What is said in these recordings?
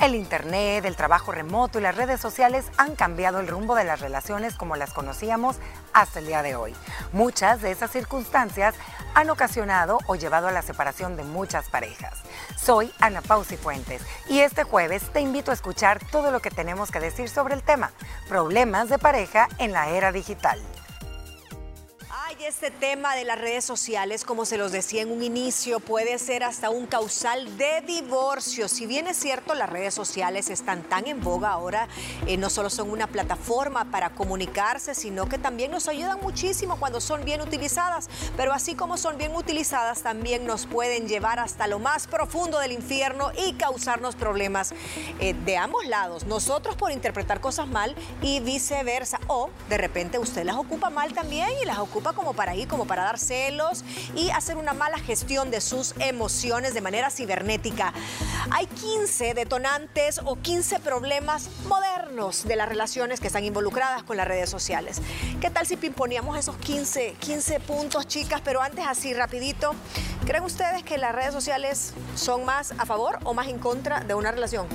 El Internet, el trabajo remoto y las redes sociales han cambiado el rumbo de las relaciones como las conocíamos hasta el día de hoy. Muchas de esas circunstancias han ocasionado o llevado a la separación de muchas parejas. Soy Ana Pausi Fuentes y este jueves te invito a escuchar todo lo que tenemos que decir sobre el tema, problemas de pareja en la era digital. Ay, este tema de las redes sociales, como se los decía en un inicio, puede ser hasta un causal de divorcio. Si bien es cierto, las redes sociales están tan en boga ahora, eh, no solo son una plataforma para comunicarse, sino que también nos ayudan muchísimo cuando son bien utilizadas. Pero así como son bien utilizadas, también nos pueden llevar hasta lo más profundo del infierno y causarnos problemas eh, de ambos lados. Nosotros por interpretar cosas mal y viceversa. O de repente usted las ocupa mal también y las ocupa como para ir, como para dar celos y hacer una mala gestión de sus emociones de manera cibernética. Hay 15 detonantes o 15 problemas modernos de las relaciones que están involucradas con las redes sociales. ¿Qué tal si pimponíamos esos 15, 15 puntos, chicas? Pero antes así, rapidito, ¿creen ustedes que las redes sociales son más a favor o más en contra de una relación?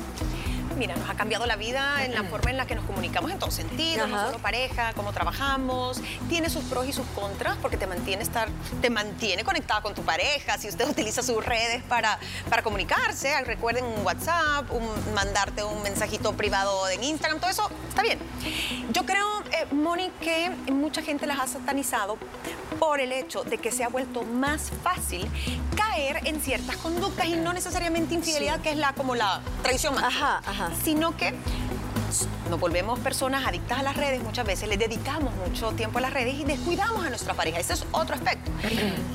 Mira, nos ha cambiado la vida en la forma en la que nos comunicamos en todos sentidos, no solo pareja, cómo trabajamos. Tiene sus pros y sus contras porque te mantiene estar, te mantiene conectada con tu pareja. Si usted utiliza sus redes para, para comunicarse, recuerden un WhatsApp, un, mandarte un mensajito privado en Instagram, todo eso está bien. Yo creo, eh, Moni, que mucha gente las ha satanizado por el hecho de que se ha vuelto más fácil caer en ciertas conductas y no necesariamente infidelidad, que es la como la traición más. Ajá, ajá sino que nos volvemos personas adictas a las redes, muchas veces le dedicamos mucho tiempo a las redes y descuidamos a nuestra pareja. Ese es otro aspecto.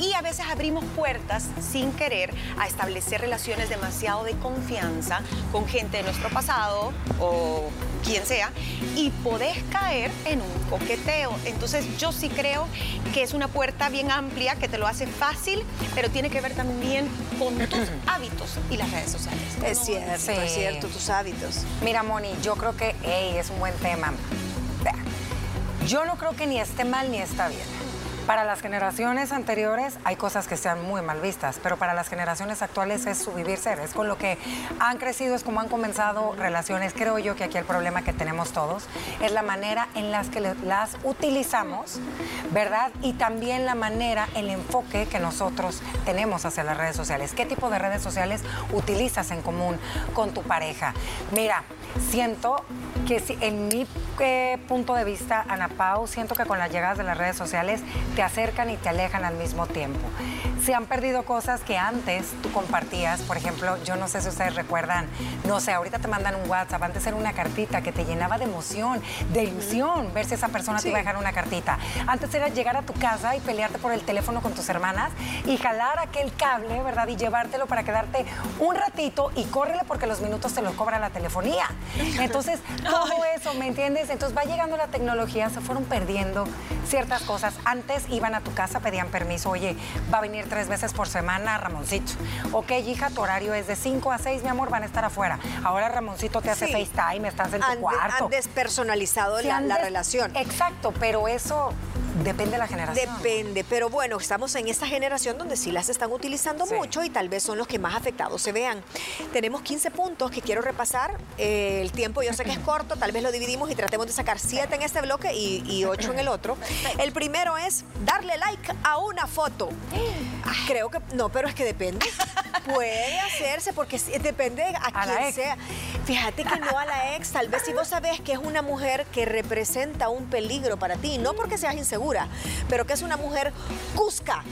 Y a veces abrimos puertas sin querer a establecer relaciones demasiado de confianza con gente de nuestro pasado o quien sea y podés caer en un coqueteo. Entonces yo sí creo que es una puerta bien amplia que te lo hace fácil, pero tiene que ver también con tus hábitos y las redes sociales. Es cierto, es cierto, tus hábitos. Mira, Moni, yo creo que es un buen tema. Yo no creo que ni esté mal ni está bien. Para las generaciones anteriores hay cosas que sean muy mal vistas, pero para las generaciones actuales es su vivir ser, es con lo que han crecido, es como han comenzado relaciones. Creo yo que aquí el problema que tenemos todos es la manera en las que las utilizamos, ¿verdad? Y también la manera, el enfoque que nosotros tenemos hacia las redes sociales. ¿Qué tipo de redes sociales utilizas en común con tu pareja? Mira, siento que si, en mi eh, punto de vista, Ana Pau, siento que con las llegadas de las redes sociales te acercan y te alejan al mismo tiempo. Se han perdido cosas que antes tú compartías, por ejemplo, yo no sé si ustedes recuerdan, no sé, ahorita te mandan un WhatsApp, antes era una cartita que te llenaba de emoción, de ilusión, ver si esa persona te iba a dejar una cartita. Antes era llegar a tu casa y pelearte por el teléfono con tus hermanas y jalar aquel cable, ¿verdad? Y llevártelo para quedarte un ratito y córrele porque los minutos te lo cobra la telefonía. Entonces, todo eso, ¿me entiendes? Entonces va llegando la tecnología, se fueron perdiendo ciertas cosas. Antes iban a tu casa, pedían permiso, oye, va a venir tres veces por semana Ramoncito. Ok, hija, tu horario es de 5 a 6, mi amor, van a estar afuera. Ahora Ramoncito te hace FaceTime, estás en tu cuarto. Han despersonalizado la, la relación. Exacto, pero eso Depende de la generación. Depende, pero bueno, estamos en esta generación donde sí las están utilizando mucho y tal vez son los que más afectados se vean. Tenemos 15 puntos que quiero repasar. Eh, el tiempo yo sé que es corto, tal vez lo dividimos y tratemos de sacar 7 en este bloque y, y 8 en el otro. El primero es darle like a una foto. Creo que no, pero es que depende. Puede hacerse porque depende a, quién sea. Fíjate que no a la ex, tal vez si vos sabés que es una mujer que representa un peligro para ti, no porque seas pero que es una mujer cusca.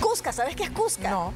Cusca, ¿sabes qué es Cusca? No.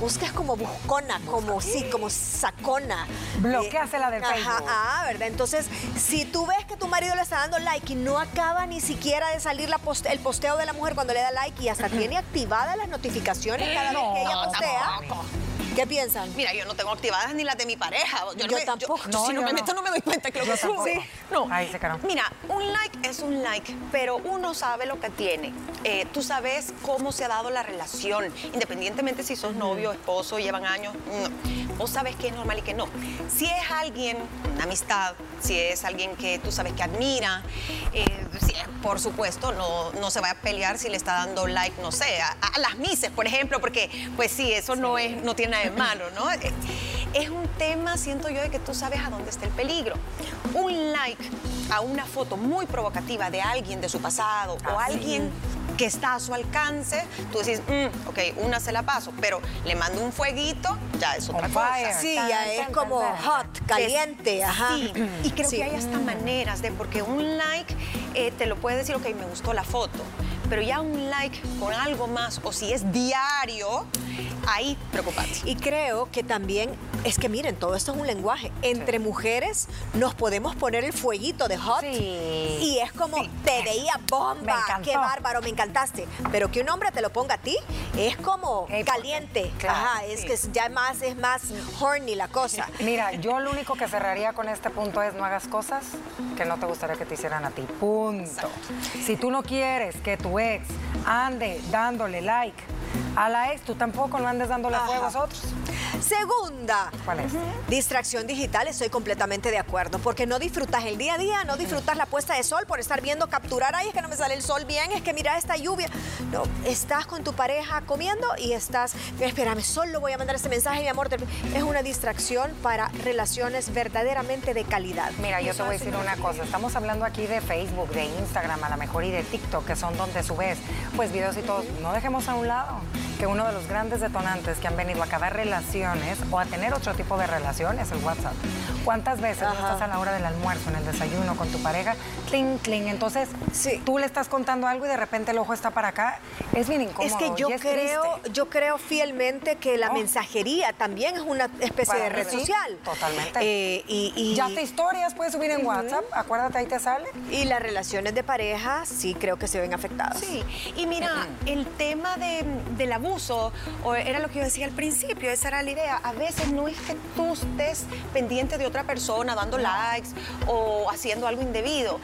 Cusca es como buscona, como sí, como sacona. Bloquease la del Ajá, ah, ¿verdad? Entonces, si tú ves que tu marido le está dando like y no acaba ni siquiera de salir la el posteo de la mujer cuando le da like y hasta tiene activadas las notificaciones cada vez que ella postea. ¿Qué piensan? Mira, yo no tengo activadas ni las de mi pareja. Yo, no tampoco. no, si no, me meto, no me doy cuenta que lo que sube. No. Ahí se Mira, un like es un like, pero uno sabe lo que tiene. Eh, tú sabes cómo se ha dado la relación, independientemente si sos novio, esposo, llevan años. No. Vos sabes qué es normal y qué no. Si es alguien, una amistad, si es alguien que tú sabes que admira, eh, por supuesto, no, no se va a pelear si le está dando like, no sé, a, las mises, por ejemplo, porque pues sí, eso no es, no tiene nada de malo, ¿no? es un tema, siento yo, de que tú sabes a dónde está el peligro. Un like a una foto muy provocativa de alguien de su pasado o Ah, alguien que está a su alcance, tú decís, "Mm, ok, una se la paso, pero le mando un fueguito, ya es otra On cosa. fire. Sí, Tan, ya tan, es tan, como tan. hot, caliente, ajá. Sí, y creo Sí. que hay hasta maneras de, porque un like eh, te lo puede decir, ok, me gustó la foto, pero ya un like con algo más, o si es diario, ahí preocupate. Y creo que también es que miren, todo esto es un lenguaje. Entre mujeres nos podemos poner el fueguito de hot Sí. y es como te veía bomba, qué bárbaro, me encantaste. Pero que un hombre te lo ponga a ti es como caliente. claro, Ajá, es que ya más es más horny la cosa. Mira, yo lo único que cerraría con este punto es no hagas cosas que no te gustaría que te hicieran a ti. Punto. Si tú no quieres que tu ex ande dándole like a la ex, tú tampoco no andes dándole fuego a Ajá. otros. Segunda, ¿Cuál es? Distracción digital, estoy completamente de acuerdo, porque no disfrutas el día a día, no disfrutas la puesta de sol por estar viendo capturar, ay, es que no me sale el sol bien, es que mira esta lluvia. No, estás con tu pareja comiendo y estás, espérame, solo voy a mandar este mensaje, mi amor. Es una distracción para relaciones verdaderamente de calidad. Mira, yo te voy a decir una cosa. Estamos hablando aquí de Facebook, de Instagram, a lo mejor y de TikTok, que son donde subes pues videos y todo. No dejemos a un lado que uno de los grandes detonantes que han venido a acabar relaciones o a tener otro tipo de relaciones es el WhatsApp. ¿Cuántas veces Ajá. estás a la hora del almuerzo, en el desayuno con tu pareja? Cling, cling. Entonces, Sí. tú le estás contando algo y de repente el ojo está para acá. Es bien incómodo. Es que yo es creo, triste. yo creo fielmente que la Oh. mensajería también es una especie Para de red sí, social. totalmente. Eh, y, y- Ya te historias puedes subir en WhatsApp. Acuérdate, ahí te sale. y las relaciones de pareja sí creo que se ven afectadas. Sí, y mira, el tema de- del abuso, o era lo que yo decía al principio, esa era la idea. A veces no es que tú estés pendiente de otra persona, dando likes o haciendo algo indebido,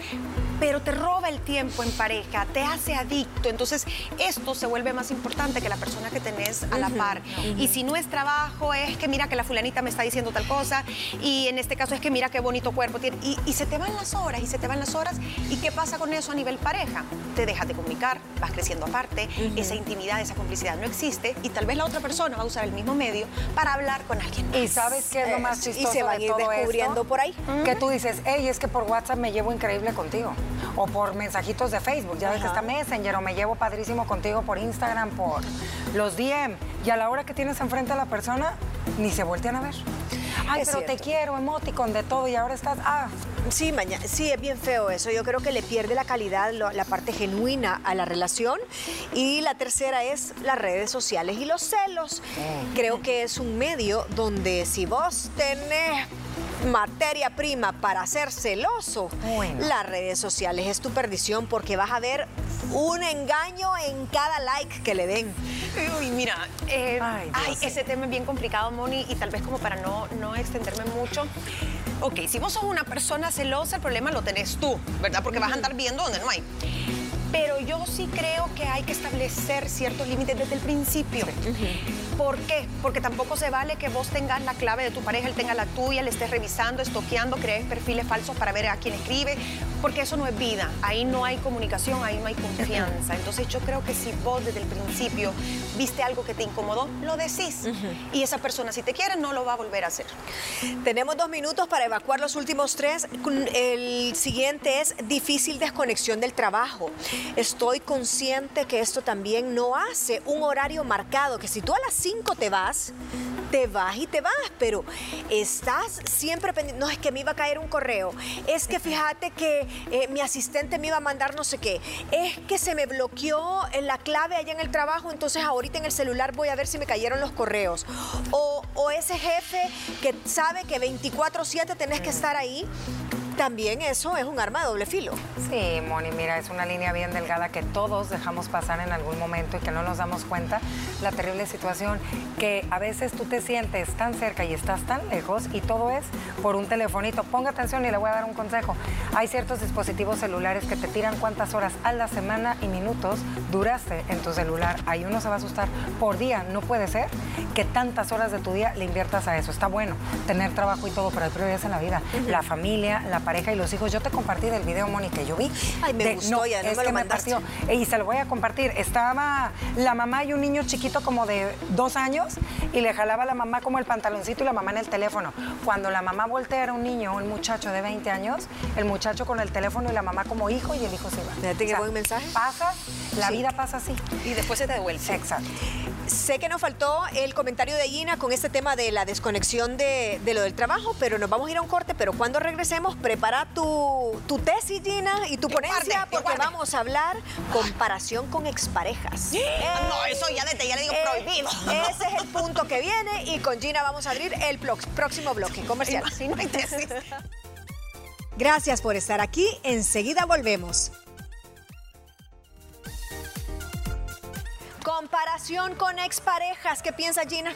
pero te roba el tiempo en pareja, te hace adicto. Entonces, esto se vuelve más importante que la persona que tenés a la par. Y si no es trabajo, es que mira que la fulanita me está diciendo tal cosa, y en este caso es que mira qué bonito cuerpo tiene. Y, y se te van las horas, y se te van las horas. ¿Y qué pasa con eso a nivel pareja? Te dejas de comunicar, vas creciendo aparte, esa intimidad, esa complicidad no existe, y tal vez la otra persona va a usar el mismo medio para hablar con alguien más. ¿Y sabes qué es lo más Eh, y chistoso se van a de ir todo descubriendo esto? por ahí. Que tú dices, hey, es que por WhatsApp me llevo increíble contigo. O por mensajitos de Facebook. Ya ves que está Messenger. O me llevo padrísimo contigo por Instagram, por los DM. Y a la hora que tienes enfrente a la persona, ni se voltean a ver. Ay, pero te quiero, emoticon, de todo. Y ahora estás, ah, Sí, mañana, sí, es bien feo eso. Yo creo que le pierde la calidad, lo- la parte genuina a la relación. Y la tercera es las redes sociales y los celos. Creo que es un medio donde si vos tenés materia prima para ser celoso, las redes sociales es tu perdición porque vas a ver un engaño en cada like que le den. Uy, mira, eh, Ay, ese tema es bien complicado, Moni, y tal vez como para no, no extenderme mucho. Ok, si vos sos una persona celosa, el problema lo tenés tú, ¿verdad? Porque vas a andar viendo donde no hay. Pero yo sí creo que hay que establecer ciertos límites desde el principio. ¿Por qué? Porque tampoco se vale que vos tengas la clave de tu pareja, él tenga la tuya, le estés revisando, estoqueando, crees perfiles falsos para ver a quién escribe, porque eso no es vida. Ahí no hay comunicación, ahí no hay confianza. Entonces yo creo que si vos desde el principio viste algo que te incomodó, lo decís. Y esa persona, si te quiere, no lo va a volver a hacer. Tenemos dos minutos para evacuar los últimos tres. El siguiente es difícil desconexión del trabajo. Estoy consciente que esto también no hace un horario marcado, que si tú a las 5 te vas, te vas y te vas, pero estás siempre pendiente. No, es que me iba a caer un correo. Es que fíjate que eh, mi asistente me iba a mandar no sé qué. Es que se me bloqueó en la clave allá en el trabajo, entonces ahorita en el celular voy a ver si me cayeron los correos. O, o ese jefe que sabe que 24/7 tenés que estar ahí. También eso es un arma de doble filo. Sí, Moni, mira, es una línea bien delgada que todos dejamos pasar en algún momento y que no nos damos cuenta la terrible situación que a veces tú te sientes tan cerca y estás tan lejos y todo es por un telefonito. Ponga atención y le voy a dar un consejo. Hay ciertos dispositivos celulares que te tiran cuántas horas a la semana y minutos duraste en tu celular. Ahí uno se va a asustar por día. No puede ser que tantas horas de tu día le inviertas a eso. Está bueno tener trabajo y todo, pero hay prioridades en la vida. La familia, la pareja y los hijos. Yo te compartí del video, Moni, que yo vi. Ay, me gustó, ya no es me lo que mandaste. partió. Y se lo voy a compartir. Estaba la mamá y un niño chiquito como de dos años y le jalaba a la mamá como el pantaloncito y la mamá en el teléfono. Cuando la mamá voltea era un niño, un muchacho de 20 años, el muchacho con el teléfono y la mamá como hijo y el hijo se va. Fíjate qué buen mensaje. Pasa, la vida pasa así. Y después se te devuelve. Exacto. Sé que nos faltó el comentario de Gina con este tema de la desconexión de, lo del trabajo, pero nos vamos a ir a un corte. Pero cuando regresemos, prepara tu, tu tesis, Gina, y tu ponencia, porque vamos a hablar comparación con exparejas. Ah, no, eso ya, desde ya le digo Eh, prohibido. Ese es el punto que viene y con Gina vamos a abrir el próximo bloque comercial. Así no hay tesis. Gracias por estar aquí. Enseguida volvemos. Comparación con exparejas. ¿Qué piensa Gina?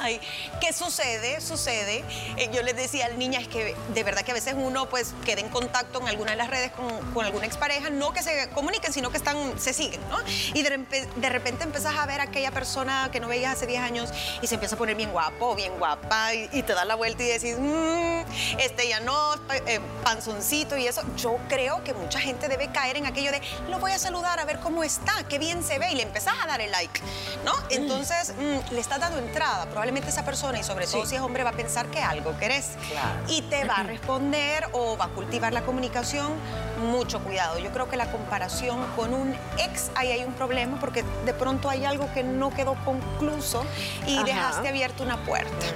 Ay, ¿qué sucede? Sucede. Eh, yo les decía al niña, es que de verdad que a veces uno pues queda en contacto en alguna de las redes con, con alguna expareja, no que se comuniquen, sino que están, se siguen, ¿no? Y de, repente empezás a ver aquella persona que no veías hace 10 años y se empieza a poner bien guapo, bien guapa, y, te das la vuelta y decís, "Mm, este ya no, pa- eh, panzoncito y eso. Yo creo que mucha gente debe caer en aquello de, lo voy a saludar a ver cómo está, qué bien se ve, y le empezás a dar el like, ¿no? Entonces, mm, le estás dando entrada. Probablemente esa persona, y sobre todo si es hombre, va a pensar que algo querés. Claro. Y te va a responder o va a cultivar la comunicación. Mucho cuidado. Yo creo que la comparación con un ex, ahí hay un problema porque de pronto hay algo que no quedó concluso y Ajá. dejaste abierta una puerta.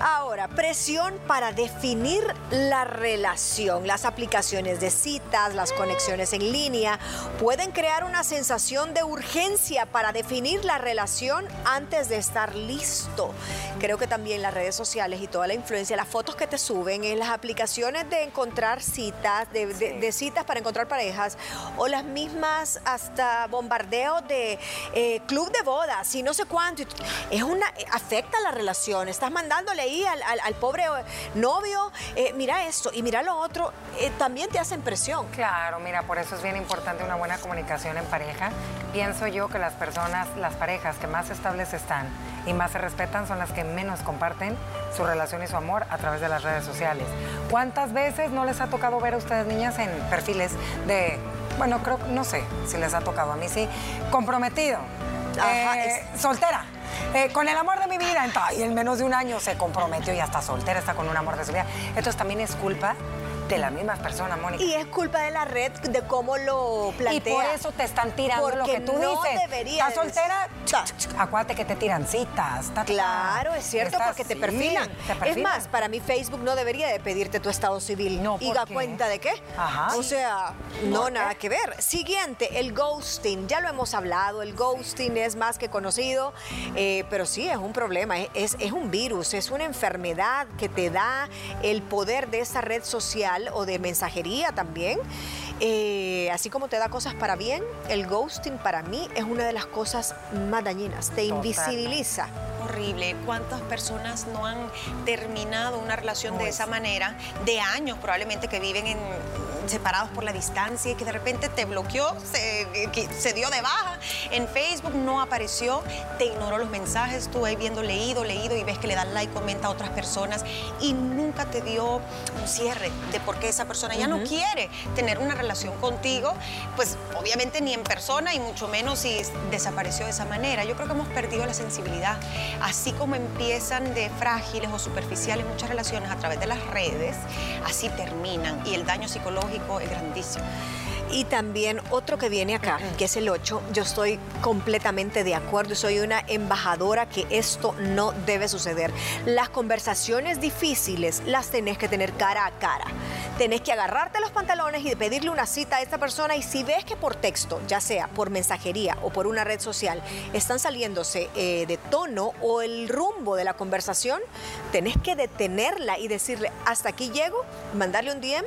Ahora, presión para definir la relación. Las aplicaciones de citas, las conexiones en línea pueden crear una sensación de urgencia para definir la relación antes de estar listo. Creo que también las redes sociales y toda la influencia, las fotos que te suben en las aplicaciones de encontrar citas, de, de- de citas para encontrar parejas, o las mismas hasta bombardeos de eh, club de bodas y no sé cuánto. Es una, afecta la relación. Estás mandándole ahí al, al- al pobre eh, novio, eh, mira esto y mira lo otro, eh, también te hacen presión. Claro, mira, por eso es bien importante una buena comunicación en pareja. Pienso yo que las personas, las parejas que más estables están y más se respetan son las que menos comparten su relación y su amor a través de las redes sociales. ¿Cuántas veces no les ha tocado ver a ustedes niñas en perfiles de, bueno, creo, no sé si les ha tocado, a mí sí, comprometido, Ajá, eh, soltera? Eh, con el amor de mi vida, y en menos de un año se comprometió y ya está soltera, está con un amor de su vida. Entonces también es culpa de las mismas personas, Mónica. Y es culpa de la red de cómo lo plantea. Y por eso te están tirando lo Porque que tú no dices. debería ¿Estás soltera? Ta. Acuérdate que te tiran citas. ta, ta. Claro, es cierto, Estás- porque te sí, perfilan. Es más, para mí Facebook no debería de pedirte tu estado civil. No, ¿Y ¿por da qué? cuenta de qué? Ajá. O sea, no, nada que ver. Siguiente, el ghosting. Ya lo hemos hablado, el ghosting es más que conocido, eh, pero sí, es un problema, es, es- es un virus, es una enfermedad que te da el poder de esa red social o de mensajería también. Eh, así como te da cosas para bien, el ghosting para mí es una de las cosas más dañinas. Te invisibiliza. Horrible. ¿Cuántas personas no han terminado una relación de esa manera? De años probablemente que viven en, separados por la distancia y que de repente te bloqueó, se, que se dio de baja en Facebook, no apareció, te ignoró los mensajes, tú ahí viendo leído, leído y ves que le das like, comenta a otras personas y nunca te dio un cierre de por qué esa persona ya no quiere tener una relación contigo, pues obviamente ni en persona y mucho menos si desapareció de esa manera. Yo creo que hemos perdido la sensibilidad. Así como empiezan de frágiles o superficiales muchas relaciones a través de las redes, así terminan y el daño psicológico es grandísimo. Y también otro que viene acá, que es el 8, yo estoy completamente de acuerdo y soy una embajadora que esto no debe suceder. Las conversaciones difíciles las tenés que tener cara a cara. Tenés que agarrarte los pantalones y pedirle una cita a esta persona y si ves que por texto, ya sea por mensajería o por una red social, están saliéndose eh, de tono o el rumbo de la conversación, tenés que detenerla y decirle, hasta aquí llego, mandarle un DM,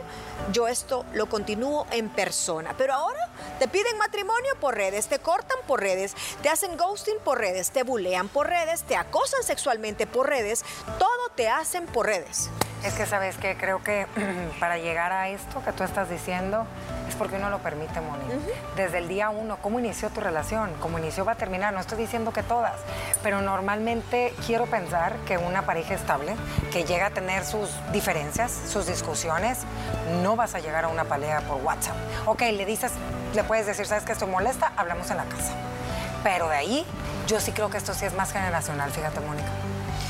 yo esto lo continúo en persona. Pero ahora te piden matrimonio por redes, te cortan por redes, te hacen ghosting por redes, te bulean por redes, te acosan sexualmente por redes, todo te hacen por redes. Es que, ¿sabes que Creo que para llegar a esto que tú estás diciendo es porque uno lo permite, Moni. Desde el día uno, ¿cómo inició tu relación? ¿Cómo inició va a terminar? No estoy diciendo que todas, pero normalmente quiero pensar que una pareja estable, que llega a tener sus diferencias, sus discusiones, no vas a llegar a una pelea por WhatsApp. Ok, le dices, le puedes decir, ¿sabes que estoy molesta? Hablamos en la casa. Pero de ahí yo sí creo que esto sí es más generacional, fíjate, Mónica.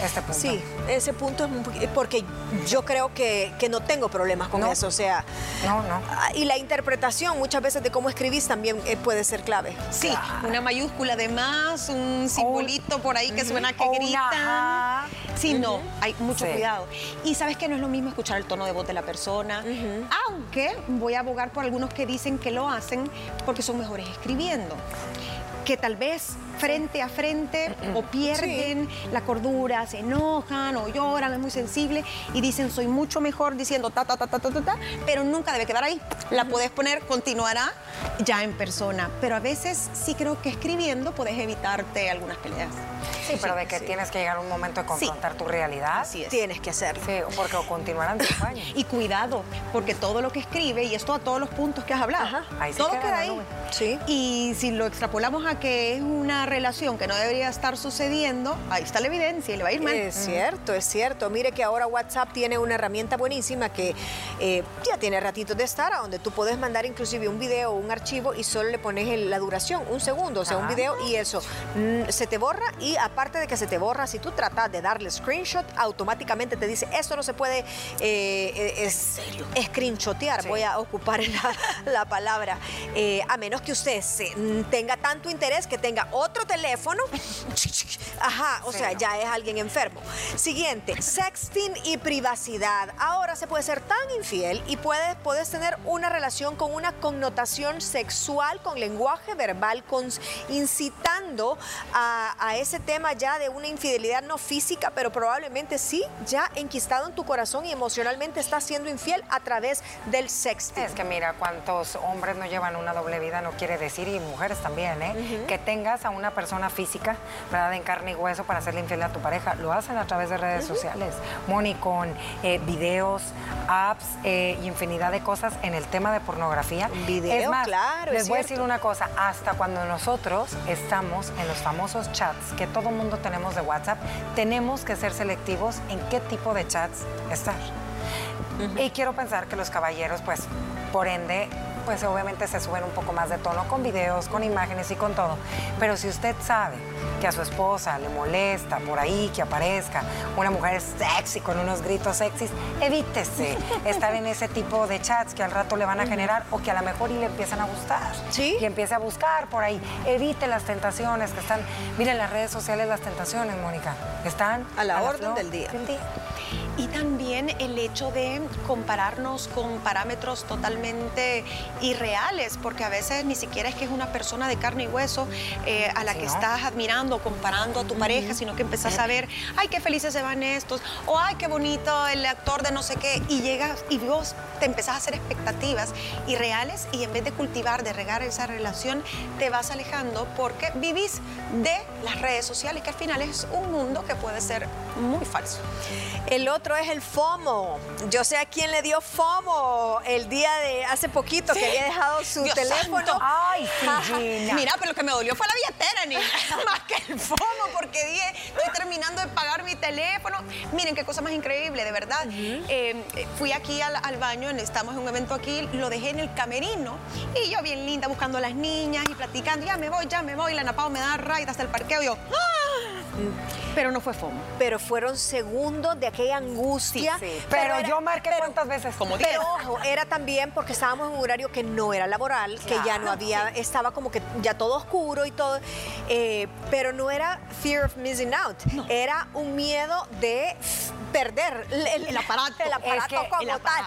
Este punto. Sí, ese punto es porque yo creo que, no tengo problemas con eso, o sea... No, no. Ah, y la interpretación muchas veces de cómo escribís también eh, puede ser clave. Sí, una mayúscula de más, un simbolito por ahí que suena que grita. Sí, no, hay mucho cuidado. Y sabes que no es lo mismo escuchar el tono de voz de la persona, aunque voy a abogar por algunos que dicen que lo hacen porque son mejores escribiendo que tal vez frente a frente o pierden la cordura, se enojan o lloran, es muy sensible y dicen soy mucho mejor diciendo ta ta ta ta ta ta, ta pero nunca debe quedar ahí. La puedes poner, continuará ya en persona, pero a veces sí creo que escribiendo puedes evitarte algunas peleas. Sí, pero de que tienes que llegar a un momento de confrontar tu realidad. Así es. Tienes que hacerlo. Sí, porque continuarán cinco años. y cuidado, porque todo lo que escribe, y esto a todos los puntos que has hablado, todo queda, ahí. Sí. Y si lo extrapolamos a que es una relación que no debería estar sucediendo, ahí está la evidencia y le va a ir mal. Es cierto, es cierto. Mire que ahora WhatsApp tiene una herramienta buenísima que eh, ya tiene ratitos de estar, a donde tú puedes mandar inclusive un video o un archivo y solo le pones la duración, un segundo, o sea, un video y eso mm, se te borra y aparte de que se te borra, si tú tratas de darle screenshot, automáticamente te dice, esto no se puede eh, es, screenshotear, voy a ocupar la, palabra, eh, a menos que usted mm, tenga tanto interés que tenga otro teléfono, ajá, o sea, ya es alguien enfermo. Siguiente, sexting y privacidad. Ahora se puede ser tan infiel y puedes, puedes tener una relación con una connotación sexual, con lenguaje verbal, con, incitando a, a ese tema ya de una infidelidad no física, pero probablemente sí, ya enquistado en tu corazón y emocionalmente estás siendo infiel a través del sexting. Es que mira, cuántos hombres no llevan una doble vida, no quiere decir, y mujeres también, ¿eh? Que tengas a una persona física, ¿verdad? En carne y hueso para hacerle infiel a tu pareja. Lo hacen a través de redes sociales. Moni, con eh, videos, apps eh, infinidad de cosas en el tema de pornografía. Video, claro. Les voy a decir una cosa, hasta cuando nosotros estamos en los famosos chats que todo mundo tenemos de WhatsApp, tenemos que ser selectivos en qué tipo de chats estar. Y quiero pensar que los caballeros, pues, por ende, pues obviamente se suben un poco más de tono con videos, con imágenes y con todo. Pero si usted sabe que a su esposa le molesta por ahí que aparezca una mujer sexy con unos gritos sexys, evítese estar en ese tipo de chats que al rato le van a generar o que a lo mejor y le empiezan a gustar. Sí. Y empiece a buscar por ahí. Evite las tentaciones que están. Miren las redes sociales, las tentaciones, Mónica, están a la orden del día. Y también el hecho de compararnos con parámetros totalmente irreales, porque a veces ni siquiera es que es una persona de carne y hueso eh, a la que estás admirando, comparando a tu pareja, sino que empezás a ver, ay, qué felices se van estos, o ay, qué bonito el actor de no sé qué, y llegas y vos te empezás a hacer expectativas irreales y en vez de cultivar, de regar esa relación, te vas alejando porque vivís de las redes sociales, que al final es un mundo que puede ser muy falso. El otro es el FOMO. Yo sé a quién le dio FOMO el día de hace poquito que había dejado su teléfono. Ay, sí, Mira, pero lo que me dolió fue la billetera, niña, más que el FOMO, porque dije, estoy terminando de pagar mi teléfono. Miren qué cosa más increíble, de verdad. Eh, fui aquí al, baño, estamos en un evento aquí, lo dejé en el camerino y yo bien linda buscando a las niñas y platicando, ya me voy, ya me voy, la Napao me da raid hasta el parqueo, y yo, ¡Ah! Pero no fue FOMO. Pero fueron segundos de aquella angustia. Sí, Pero, yo marqué cuántas veces. Como Pero ojo, era también porque estábamos en un horario que no era laboral, que ya no había, estaba como que ya todo oscuro y todo. Eh, pero no era fear of missing out. Era un miedo de perder el, aparato, el aparato como tal.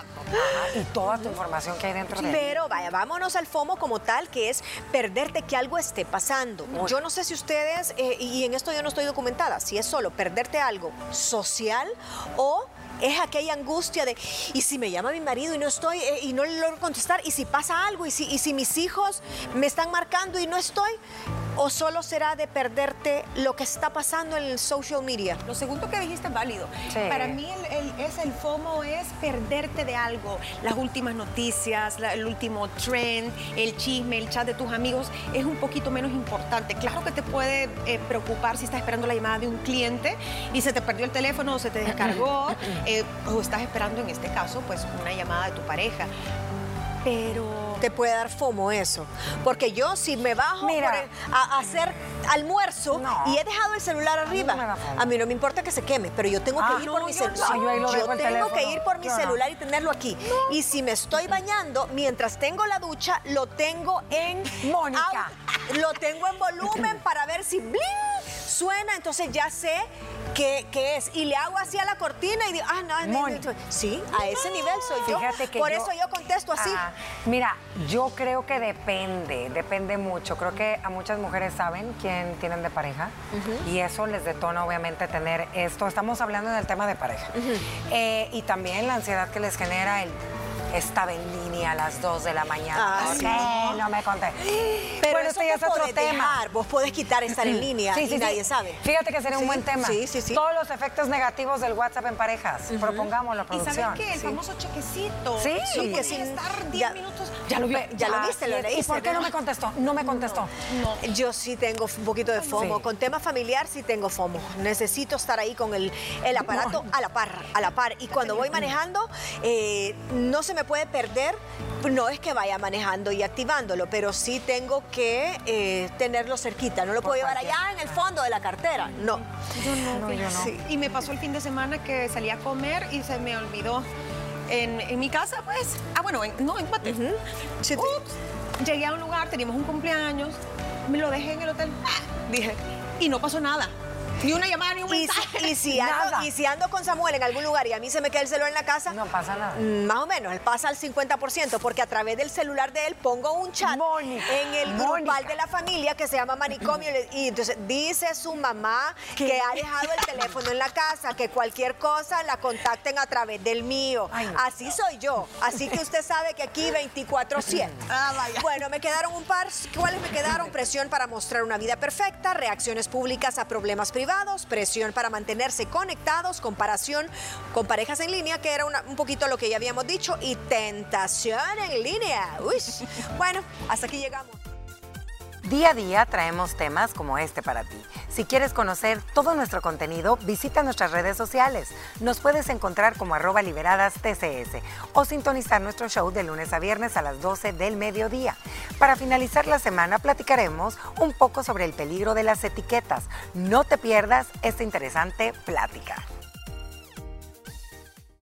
y toda tu información que hay dentro de Pero vaya, vámonos al FOMO como tal, que es perderte que algo esté pasando. Yo no sé si ustedes, eh, y en esto yo no estoy si es solo perderte algo social o es aquella angustia de, ¿y si me llama mi marido y no estoy, eh, y no le logro contestar? ¿Y si pasa algo? ¿Y si, ¿Y si mis hijos me están marcando y no estoy? ¿O solo será de perderte lo que está pasando en el social media? Lo segundo que dijiste es válido. Para mí el, es el FOMO es perderte de algo. Las últimas noticias, el último trend, el chisme, el chat de tus amigos es un poquito menos importante. Claro que te puede eh, preocupar si estás esperando la llamada de un cliente y se te perdió el teléfono o se te descargó eh, o estás esperando en este caso pues una llamada de tu pareja Pero... Te puede dar fomo eso. Porque yo si me bajo Mira. por el- a, a hacer almuerzo No. y he dejado el celular arriba, a mí no me importa que se queme, pero yo tengo que Ah, ir no, por mi celular. Yo tengo que ir por mi celular y tenerlo aquí. Y si me estoy bañando, mientras tengo la ducha, lo tengo en... Mónica. Lo tengo en volumen para ver si bling suena, entonces ya sé qué, qué es. Y le hago así a la cortina y digo, ah, no, no, no. Sí, a ese nivel soy yo. Fíjate que por yo- eso yo contesto así. Ah, mira, yo creo que depende, depende mucho. Creo que a muchas mujeres saben quién tienen de pareja y eso les detona obviamente tener esto. Estamos hablando del tema de pareja. Eh, y también la ansiedad que les genera el estaba en línea a las 2 de la mañana. Ah, ¿Por sí. qué no me conté? Pero bueno, eso este ya es otro podés tema. dejar, vos podés quitar estar en línea Sí, y sí, nadie sabe. Fíjate que sería un buen tema. sí, sí, sí. Todos los efectos negativos del WhatsApp en parejas. Propongámoslo, ¿Y producción. sabes qué? El Sí. famoso chequecito. Sí. Sí, que sin- estar 10 ya- minutos. Ya lo, vi- Ya lo viste, lo sí. ¿Y leíste, por qué no me contestó? No me contestó. No. Yo sí tengo un poquito de FOMO. Sí. Con tema familiar sí tengo FOMO. Necesito estar ahí con el, el aparato a la par, a la par. Y cuando voy manejando, eh, no se me puede perder. No es que vaya manejando y activándolo, pero sí tengo que eh, tenerlo cerquita. No lo puedo llevar allá en el fondo de la cartera. No. Yo no, No, yo no. Sí. Y me pasó el fin de semana que salí a comer y se me olvidó en, en mi casa, pues. Ah, bueno, en- no, en Guate. Sí, te- Ups. Llegué a un lugar, teníamos un cumpleaños, me lo dejé en el hotel. Dije, y no pasó nada. Ni una llamada, ni un Y mensaje. si, y, si ando, Nada. y si ando con Samuel en algún lugar y a mí se me queda el celular en la casa, No pasa nada. Mm, Más o menos, él pasa al 50%, porque a través del celular de él pongo un chat Mónica, en el grupal de la familia que se llama manicomio. Y entonces dice su mamá que ha dejado el teléfono en la casa, que cualquier cosa la contacten a través del mío. Ay, no. Así soy yo. Así que usted sabe que aquí 24-7. Ah, vaya. Bueno, me quedaron un par. ¿Cuáles me quedaron? Presión para mostrar una vida perfecta, reacciones públicas a problemas presión para mantenerse conectados, comparación con parejas en línea, que era un poquito lo que ya habíamos dicho, y tentación en línea. Uy. Bueno, hasta aquí llegamos. Día a día traemos temas como este para ti. Si quieres conocer todo nuestro contenido, visita nuestras redes sociales. Nos puedes encontrar como arroba liberadas TCS o sintonizar nuestro show de lunes a viernes a las 12 del mediodía. Para finalizar la semana platicaremos un poco sobre el peligro de las etiquetas. No te pierdas esta interesante plática.